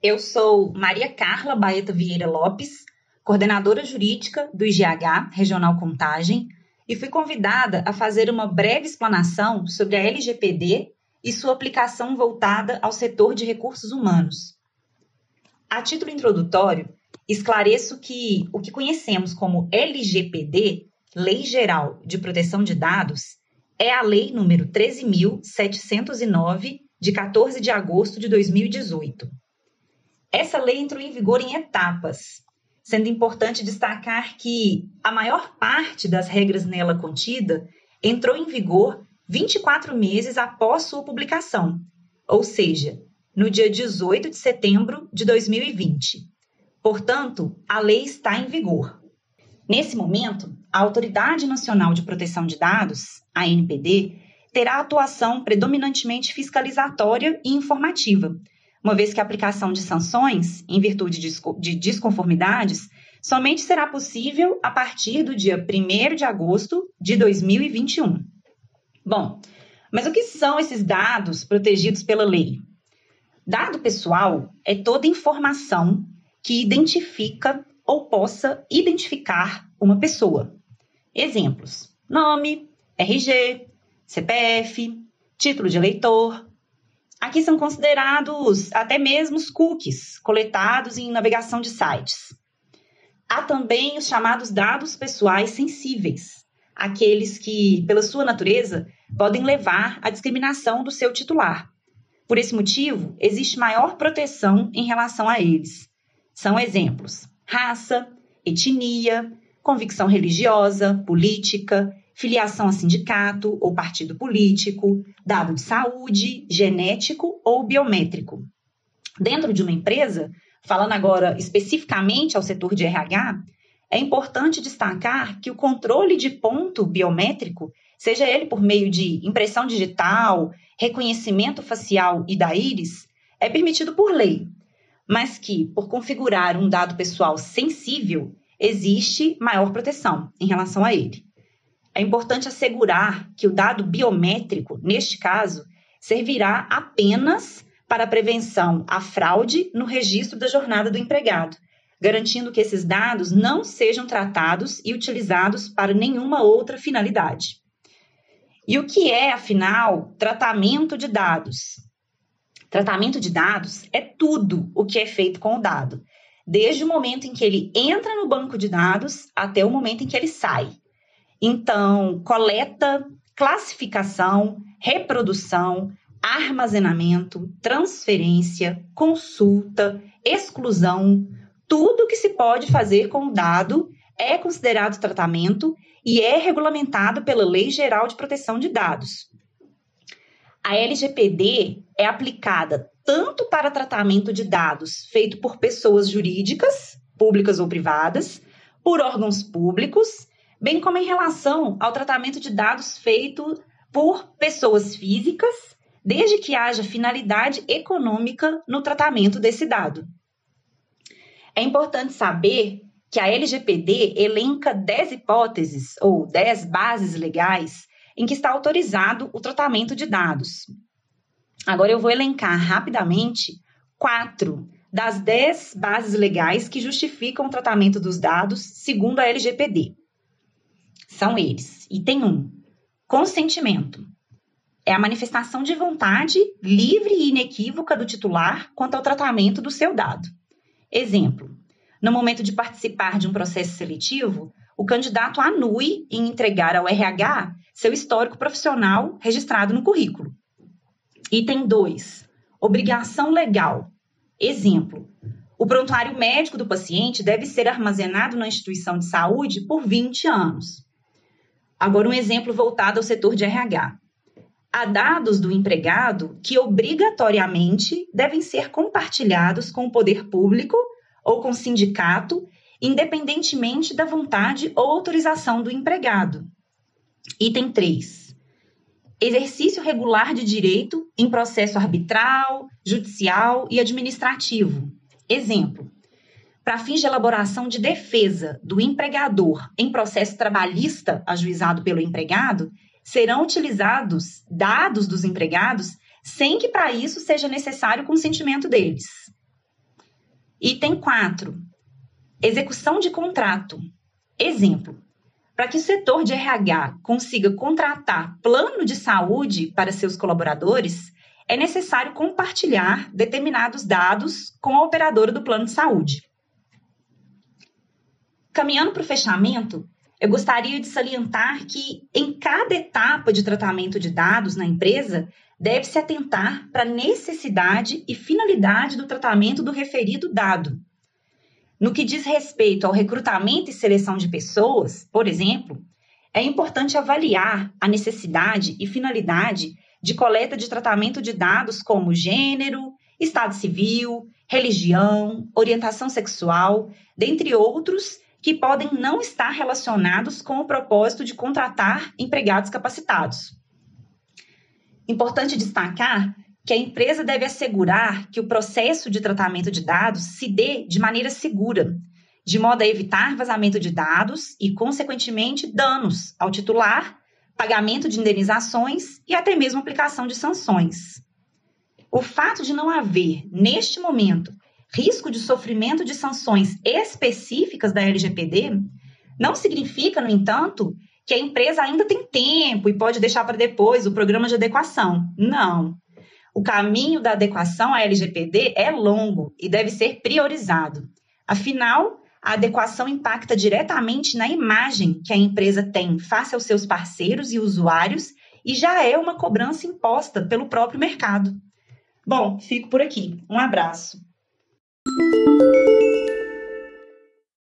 Eu sou Maria Carla Baeta Vieira Lopes, coordenadora jurídica do IGH Regional Contagem, e fui convidada a fazer uma breve explanação sobre a LGPD e sua aplicação voltada ao setor de recursos humanos. A título introdutório, esclareço que o que conhecemos como LGPD, Lei Geral de Proteção de Dados, é a Lei número 13.709, de 14 de agosto de 2018. Essa lei entrou em vigor em etapas, sendo importante destacar que a maior parte das regras nela contida entrou em vigor 24 meses após sua publicação, ou seja, no dia 18 de setembro de 2020. Portanto, a lei está em vigor. Nesse momento, a Autoridade Nacional de Proteção de Dados, a ANPD, terá atuação predominantemente fiscalizatória e informativa, uma vez que a aplicação de sanções, em virtude de desconformidades, somente será possível a partir do dia 1 de agosto de 2021. Bom, mas o que são esses dados protegidos pela lei? Dado pessoal é toda informação que identifica ou possa identificar uma pessoa. Exemplos: nome, RG, CPF, título de eleitor. Aqui são considerados até mesmo os cookies coletados em navegação de sites. Há também os chamados dados pessoais sensíveis, aqueles que, pela sua natureza, podem levar à discriminação do seu titular. Por esse motivo, existe maior proteção em relação a eles. São exemplos: raça, etnia, convicção religiosa, política, filiação a sindicato ou partido político, dado de saúde, genético ou biométrico. Dentro de uma empresa, falando agora especificamente ao setor de RH, é importante destacar que o controle de ponto biométrico, seja ele por meio de impressão digital, reconhecimento facial e da íris, é permitido por lei, mas que, por configurar um dado pessoal sensível, existe maior proteção em relação a ele. É importante assegurar que o dado biométrico, neste caso, servirá apenas para a prevenção à fraude no registro da jornada do empregado, garantindo que esses dados não sejam tratados e utilizados para nenhuma outra finalidade. E o que é, afinal, tratamento de dados? Tratamento de dados é tudo o que é feito com o dado, desde o momento em que ele entra no banco de dados até o momento em que ele sai. Então, coleta, classificação, reprodução, armazenamento, transferência, consulta, exclusão, tudo que se pode fazer com o dado é considerado tratamento e é regulamentado pela Lei Geral de Proteção de Dados. A LGPD é aplicada tanto para tratamento de dados feito por pessoas jurídicas, públicas ou privadas, por órgãos públicos, bem como em relação ao tratamento de dados feito por pessoas físicas, desde que haja finalidade econômica no tratamento desse dado. É importante saber que a LGPD elenca 10 hipóteses ou 10 bases legais em que está autorizado o tratamento de dados. Agora eu vou elencar rapidamente quatro das 10 bases legais que justificam o tratamento dos dados segundo a LGPD. São eles. Item 1. Consentimento. É a manifestação de vontade livre e inequívoca do titular quanto ao tratamento do seu dado. Exemplo: no momento de participar de um processo seletivo, o candidato anui em entregar ao RH seu histórico profissional registrado no currículo. Item 2. Obrigação legal. Exemplo: o prontuário médico do paciente deve ser armazenado na instituição de saúde por 20 anos. Agora, um exemplo voltado ao setor de RH há dados do empregado que obrigatoriamente devem ser compartilhados com o poder público ou com o sindicato, independentemente da vontade ou autorização do empregado. Item 3. Exercício regular de direito em processo arbitral, judicial e administrativo. Exemplo: para fins de elaboração de defesa do empregador em processo trabalhista ajuizado pelo empregado, serão utilizados dados dos empregados sem que para isso seja necessário o consentimento deles. Item 4. Execução de contrato. Exemplo: para que o setor de RH consiga contratar plano de saúde para seus colaboradores, é necessário compartilhar determinados dados com a operadora do plano de saúde. Caminhando para o fechamento, eu gostaria de salientar que, em cada etapa de tratamento de dados na empresa, deve-se atentar para a necessidade e finalidade do tratamento do referido dado. No que diz respeito ao recrutamento e seleção de pessoas, por exemplo, é importante avaliar a necessidade e finalidade de coleta de tratamento de dados como gênero, estado civil, religião, orientação sexual, dentre outros que podem não estar relacionados com o propósito de contratar empregados capacitados. Importante destacar que a empresa deve assegurar que o processo de tratamento de dados se dê de maneira segura, de modo a evitar vazamento de dados e, consequentemente, danos ao titular, pagamento de indenizações e até mesmo aplicação de sanções. O fato de não haver, neste momento, risco de sofrimento de sanções específicas da LGPD não significa, no entanto, que a empresa ainda tem tempo e pode deixar para depois o programa de adequação. Não. O caminho da adequação à LGPD é longo e deve ser priorizado. Afinal, a adequação impacta diretamente na imagem que a empresa tem face aos seus parceiros e usuários e já é uma cobrança imposta pelo próprio mercado. Bom, fico por aqui. Um abraço. Thank you.